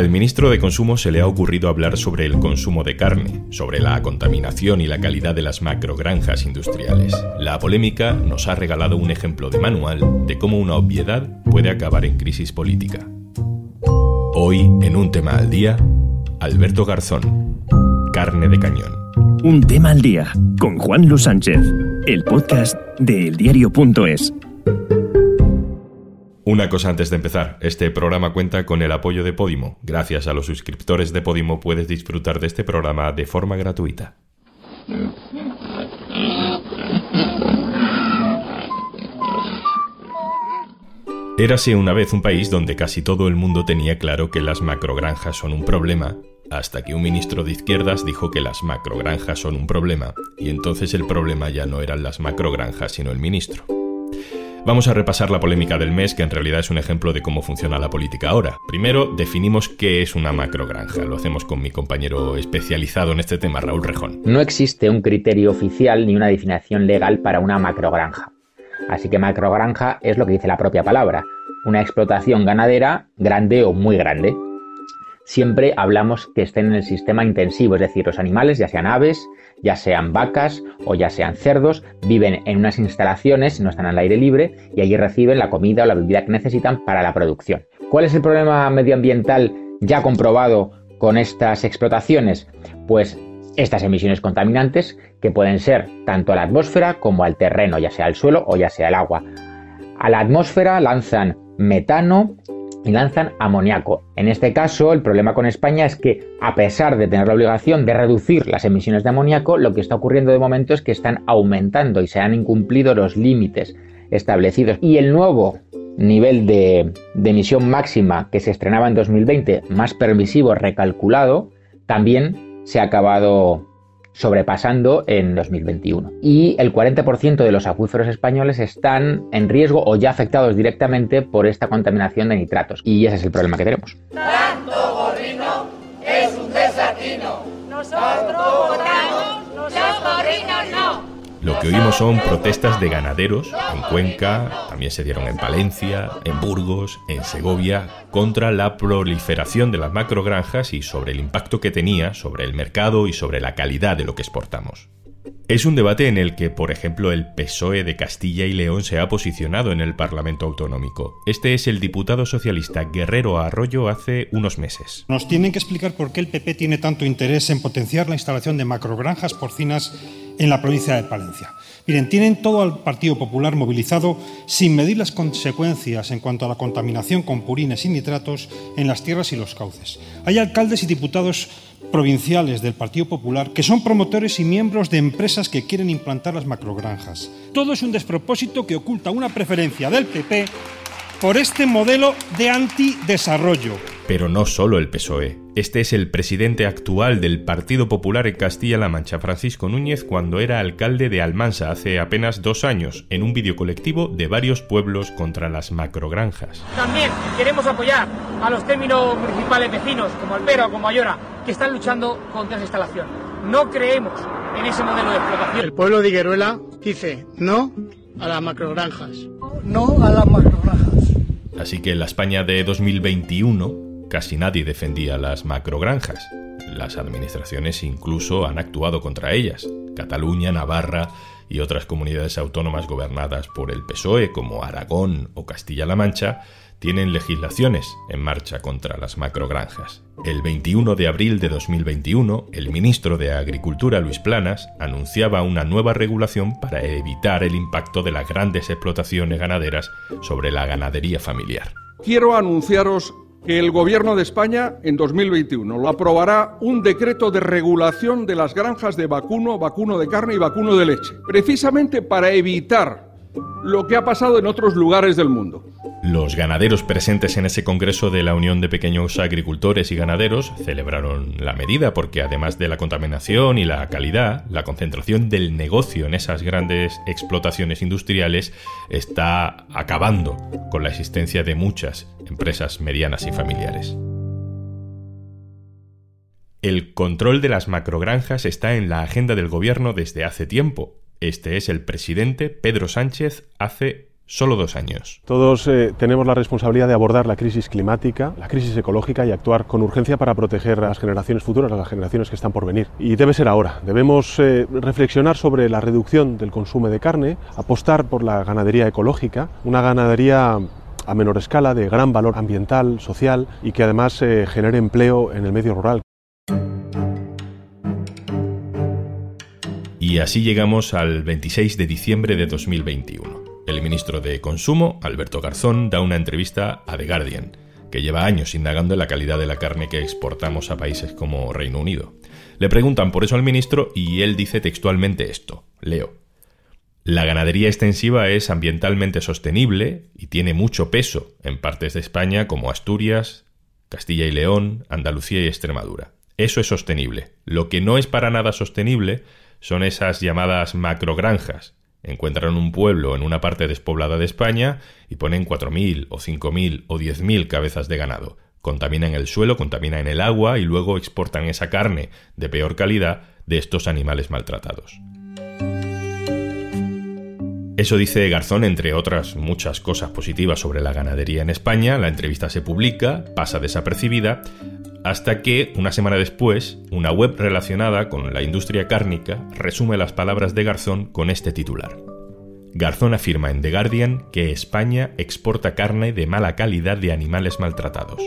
Al ministro de Consumo se le ha ocurrido hablar sobre el consumo de carne, sobre la contaminación y la calidad de las macrogranjas industriales. La polémica nos ha regalado un ejemplo de manual de cómo una obviedad puede acabar en crisis política. Hoy, en un tema al día, Alberto Garzón, carne de cañón. Un tema al día, con Juan Luis Sánchez, el podcast de eldiario.es. Una cosa antes de empezar, este programa cuenta con el apoyo de Podimo. Gracias a los suscriptores de Podimo puedes disfrutar de este programa de forma gratuita. Érase una vez un país donde casi todo el mundo tenía claro que las macrogranjas son un problema, hasta que un ministro de izquierdas dijo que las macrogranjas son un problema, y entonces el problema ya no eran las macrogranjas sino el ministro. Vamos a repasar la polémica del mes, que en realidad es un ejemplo de cómo funciona la política ahora. Primero, definimos qué es una macrogranja. Lo hacemos con mi compañero especializado en este tema, Raúl Rejón. No existe un criterio oficial ni una definición legal para una macrogranja. Así que macrogranja es lo que dice la propia palabra, una explotación ganadera grande o muy grande. Siempre hablamos que estén en el sistema intensivo, es decir, los animales, ya sean aves, ya sean vacas o ya sean cerdos, viven en unas instalaciones, no están al aire libre y allí reciben la comida o la bebida que necesitan para la producción. ¿Cuál es el problema medioambiental ya comprobado con estas explotaciones? Pues estas emisiones contaminantes que pueden ser tanto a la atmósfera como al terreno, ya sea al suelo o ya sea al agua. A la atmósfera lanzan metano y lanzan amoníaco. En este caso, el problema con España es que, a pesar de tener la obligación de reducir las emisiones de amoníaco, lo que está ocurriendo de momento es que están aumentando y se han incumplido los límites establecidos. Y el nuevo nivel de, emisión máxima que se estrenaba en 2020, más permisivo, recalculado, también se ha acabado sobrepasando en 2021. Y el 40% de los acuíferos españoles están en riesgo o ya afectados directamente por esta contaminación de nitratos. Y ese es el problema que tenemos. Tanto gorrino es un desatino. Nosotros votamos, los gorrinos no. Lo que oímos son protestas de ganaderos en Cuenca, también se dieron en Palencia, en Burgos, en Segovia, contra la proliferación de las macrogranjas y sobre el impacto que tenía sobre el mercado y sobre la calidad de lo que exportamos. Es un debate en el que, por ejemplo, el PSOE de Castilla y León se ha posicionado en el Parlamento Autonómico. Este es el diputado socialista Guerrero Arroyo hace unos meses. Nos tienen que explicar por qué el PP tiene tanto interés en potenciar la instalación de macrogranjas porcinas en la provincia de Palencia. Miren, tienen todo al Partido Popular movilizado sin medir las consecuencias en cuanto a la contaminación con purines y nitratos en las tierras y los cauces. Hay alcaldes y diputados provinciales del Partido Popular que son promotores y miembros de empresas que quieren implantar las macrogranjas. Todo es un despropósito que oculta una preferencia del PP por este modelo de antidesarrollo. Pero no solo el PSOE. Este es el presidente actual del Partido Popular en Castilla-La Mancha, Francisco Núñez, cuando era alcalde de Almansa hace apenas dos años, en un vídeo colectivo de varios pueblos contra las macrogranjas. También queremos apoyar a los términos municipales vecinos, como Alpera o como Ayora, que están luchando contra esa instalación. No creemos en ese modelo de explotación. El pueblo de Higueruela dice no a las macrogranjas. No a las macrogranjas. Así que en la España de 2021 casi nadie defendía las macrogranjas. Las administraciones incluso han actuado contra ellas. Cataluña, Navarra y otras comunidades autónomas gobernadas por el PSOE como Aragón o Castilla-La Mancha tienen legislaciones en marcha contra las macrogranjas. El 21 de abril de 2021, el ministro de Agricultura Luis Planas anunciaba una nueva regulación para evitar el impacto de las grandes explotaciones ganaderas sobre la ganadería familiar. Quiero anunciaros que el Gobierno de España en 2021 aprobará un decreto de regulación de las granjas de vacuno, vacuno de carne y vacuno de leche, precisamente para evitar lo que ha pasado en otros lugares del mundo. Los ganaderos presentes en ese Congreso de la Unión de Pequeños Agricultores y Ganaderos celebraron la medida porque además de la contaminación y la calidad, la concentración del negocio en esas grandes explotaciones industriales está acabando con la existencia de muchas empresas medianas y familiares. El control de las macrogranjas está en la agenda del gobierno desde hace tiempo. Este es el presidente Pedro Sánchez hace Solo dos años. Todos eh, tenemos la responsabilidad de abordar la crisis climática, la crisis ecológica y actuar con urgencia para proteger a las generaciones futuras, a las generaciones que están por venir. Y debe ser ahora. Debemos eh, reflexionar sobre la reducción del consumo de carne, apostar por la ganadería ecológica, una ganadería a menor escala, de gran valor ambiental, social y que además eh, genere empleo en el medio rural. Y así llegamos al 26 de diciembre de 2021. El ministro de Consumo, Alberto Garzón, da una entrevista a The Guardian, que lleva años indagando en la calidad de la carne que exportamos a países como Reino Unido. Le preguntan por eso al ministro y él dice textualmente esto, leo. La ganadería extensiva es ambientalmente sostenible y tiene mucho peso en partes de España como Asturias, Castilla y León, Andalucía y Extremadura. Eso es sostenible. Lo que no es para nada sostenible son esas llamadas macrogranjas. Encuentran un pueblo en una parte despoblada de España y ponen 4.000 o 5.000 o 10.000 cabezas de ganado. Contaminan el suelo, contaminan el agua y luego exportan esa carne de peor calidad de estos animales maltratados. Eso dice Garzón, entre otras muchas cosas positivas sobre la ganadería en España. La entrevista se publica, pasa desapercibida, hasta que, una semana después, una web relacionada con la industria cárnica resume las palabras de Garzón con este titular. Garzón afirma en The Guardian que España exporta carne de mala calidad de animales maltratados.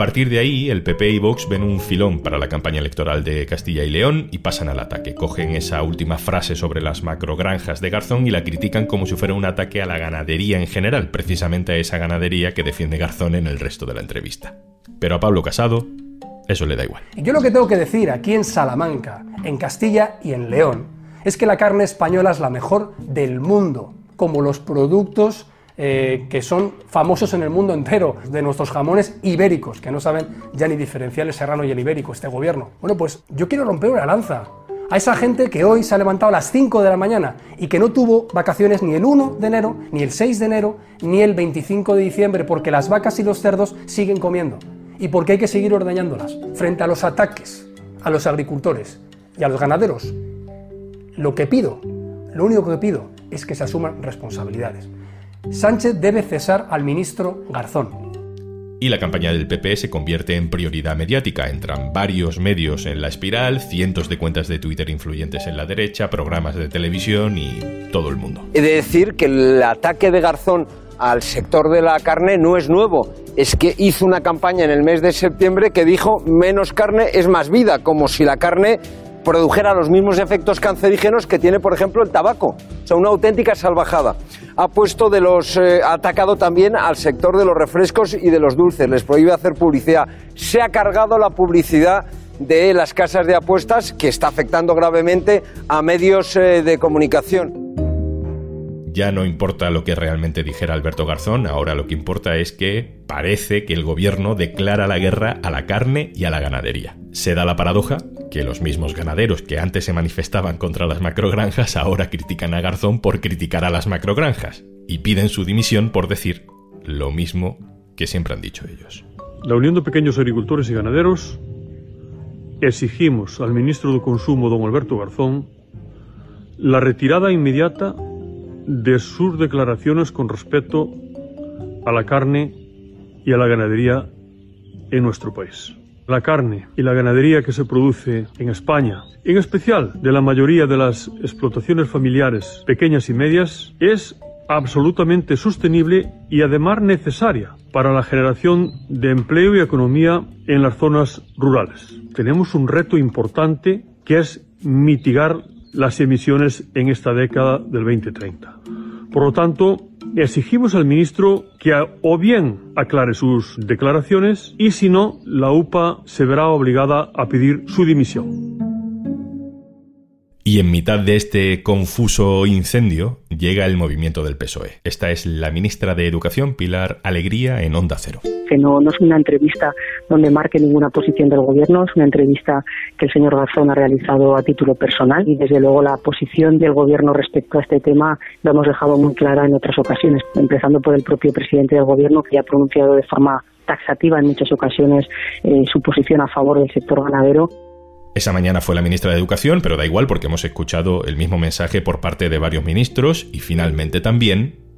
A partir de ahí, el PP y Vox ven un filón para la campaña electoral de Castilla y León y pasan al ataque. Cogen esa última frase sobre las macrogranjas de Garzón y la critican como si fuera un ataque a la ganadería en general, precisamente a esa ganadería que defiende Garzón en el resto de la entrevista. Pero a Pablo Casado, eso le da igual. Yo lo que tengo que decir aquí en Salamanca, en Castilla y en León, es que la carne española es la mejor del mundo, como los productos eh, que son famosos en el mundo entero, de nuestros jamones ibéricos, que no saben ya ni diferenciar el serrano y el ibérico, este gobierno. Bueno, pues yo quiero romper una lanza a esa gente que hoy se ha levantado a las 5 de la mañana y que no tuvo vacaciones ni el 1 de enero, ni el 6 de enero, ni el 25 de diciembre, porque las vacas y los cerdos siguen comiendo y porque hay que seguir ordeñándolas frente a los ataques a los agricultores y a los ganaderos. Lo que pido, lo único que pido es que se asuman responsabilidades. Sánchez debe cesar al ministro Garzón. Y la campaña del PP se convierte en prioridad mediática. Entran varios medios en la espiral, cientos de cuentas de Twitter influyentes en la derecha, programas de televisión y todo el mundo. He de decir que el ataque de Garzón al sector de la carne no es nuevo. Es que hizo una campaña en el mes de septiembre que dijo menos carne es más vida, como si la carne produjera los mismos efectos cancerígenos que tiene, por ejemplo, el tabaco. O sea, una auténtica salvajada. Ha puesto de los, eh, ha atacado también al sector de los refrescos y de los dulces. Les prohíbe hacer publicidad. Se ha cargado la publicidad de las casas de apuestas que está afectando gravemente a medios eh, de comunicación. Ya no importa lo que realmente dijera Alberto Garzón, ahora lo que importa es que parece que el gobierno declara la guerra a la carne y a la ganadería. Se da la paradoja que los mismos ganaderos que antes se manifestaban contra las macrogranjas ahora critican a Garzón por criticar a las macrogranjas y piden su dimisión por decir lo mismo que siempre han dicho ellos. La Unión de Pequeños Agricultores y Ganaderos exigimos al ministro de Consumo, don Alberto Garzón, la retirada inmediata de sus declaraciones con respecto a la carne y a la ganadería en nuestro país. La carne y la ganadería que se produce en España, en especial de la mayoría de las explotaciones familiares pequeñas y medias, es absolutamente sostenible y además necesaria para la generación de empleo y economía en las zonas rurales. Tenemos un reto importante que es mitigar las emisiones en esta década del 2030. Por lo tanto, exigimos al ministro que o bien aclare sus declaraciones y si no, la UPA se verá obligada a pedir su dimisión. Y en mitad de este confuso incendio llega el movimiento del PSOE. Esta es la ministra de Educación, Pilar Alegría, en Onda Cero. Que no, no es una entrevista donde marque ninguna posición del gobierno, es una entrevista que el señor Garzón ha realizado a título personal y desde luego la posición del gobierno respecto a este tema lo hemos dejado muy clara en otras ocasiones, empezando por el propio presidente del gobierno que ha pronunciado de forma taxativa en muchas ocasiones eh, su posición a favor del sector ganadero Esa mañana fue la ministra de Educación, pero da igual porque hemos escuchado el mismo mensaje por parte de varios ministros y finalmente también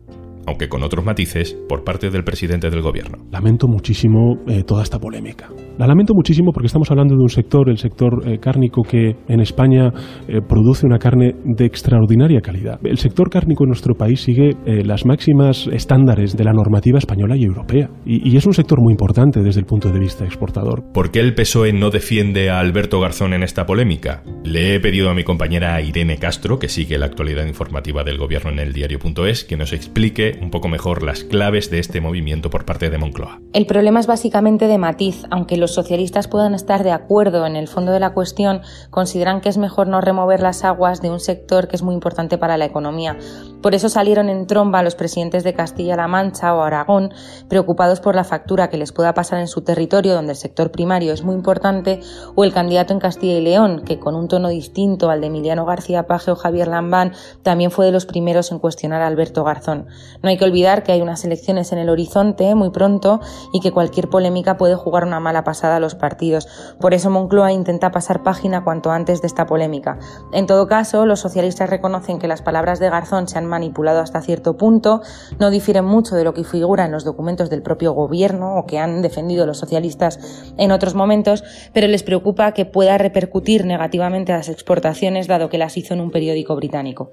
aunque con otros matices, por parte del presidente del gobierno. Lamento muchísimo eh, toda esta polémica. La lamento muchísimo porque estamos hablando de un sector, el sector eh, cárnico, que en España eh, produce una carne de extraordinaria calidad. El sector cárnico en nuestro país sigue las máximas estándares de la normativa española y europea. Y, y, es un sector muy importante desde el punto de vista exportador. ¿Por qué el PSOE no defiende a Alberto Garzón en esta polémica? Le he pedido a mi compañera Irene Castro, que sigue la actualidad informativa del gobierno en el diario.es, que nos explique un poco mejor las claves de este movimiento por parte de Moncloa. El problema es básicamente de matiz. Aunque los socialistas puedan estar de acuerdo en el fondo de la cuestión, consideran que es mejor no remover las aguas de un sector que es muy importante para la economía. Por eso salieron en tromba los presidentes de Castilla-La Mancha o Aragón, preocupados por la factura que les pueda pasar en su territorio, donde el sector primario es muy importante, o el candidato en Castilla y León, que con un tono distinto al de Emiliano García Paje o Javier Lambán, también fue de los primeros en cuestionar a Alberto Garzón. No hay que olvidar que hay unas elecciones en el horizonte muy pronto y que cualquier polémica puede jugar una mala pasada a los partidos. Por eso Moncloa intenta pasar página cuanto antes de esta polémica. En todo caso, los socialistas reconocen que las palabras de Garzón se han manipulado hasta cierto punto, no difieren mucho de lo que figura en los documentos del propio gobierno o que han defendido los socialistas en otros momentos, pero les preocupa que pueda repercutir negativamente las exportaciones dado que las hizo en un periódico británico.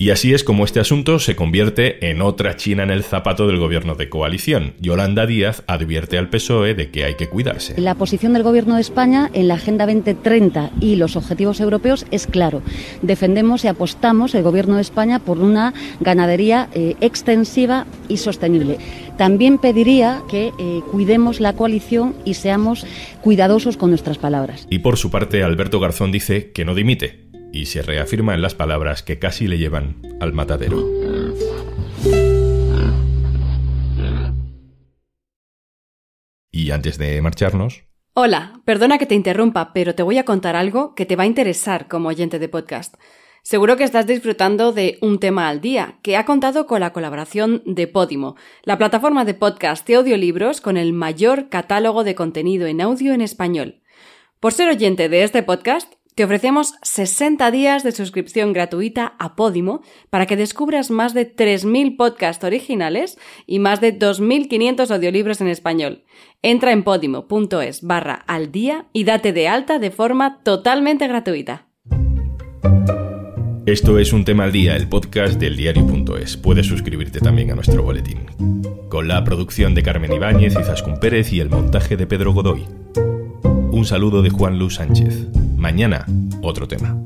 Y así es como este asunto se convierte en otra China en el zapato del gobierno de coalición. Yolanda Díaz advierte al PSOE de que hay que cuidarse. La posición del gobierno de España en la Agenda 2030 y los objetivos europeos es claro. Defendemos y apostamos el gobierno de España por una ganadería eh, extensiva y sostenible. También pediría que eh, cuidemos la coalición y seamos cuidadosos con nuestras palabras. Y por su parte, Alberto Garzón dice que no dimite, y se reafirma en las palabras que casi le llevan al matadero. Y antes de marcharnos... Hola, perdona que te interrumpa, pero te voy a contar algo que te va a interesar como oyente de podcast. Seguro que estás disfrutando de Un tema al día, que ha contado con la colaboración de Podimo, la plataforma de podcast de audiolibros con el mayor catálogo de contenido en audio en español. Por ser oyente de este podcast, te ofrecemos 60 días de suscripción gratuita a Podimo para que descubras más de 3.000 podcasts originales y más de 2.500 audiolibros en español. Entra en podimo.es barra al día y date de alta de forma totalmente gratuita. Esto es Un Tema al Día, el podcast del diario.es. Puedes suscribirte también a nuestro boletín. Con la producción de Carmen Ibáñez y Zascun Pérez y el montaje de Pedro Godoy. Un saludo de Juan Luis Sánchez. Mañana, otro tema.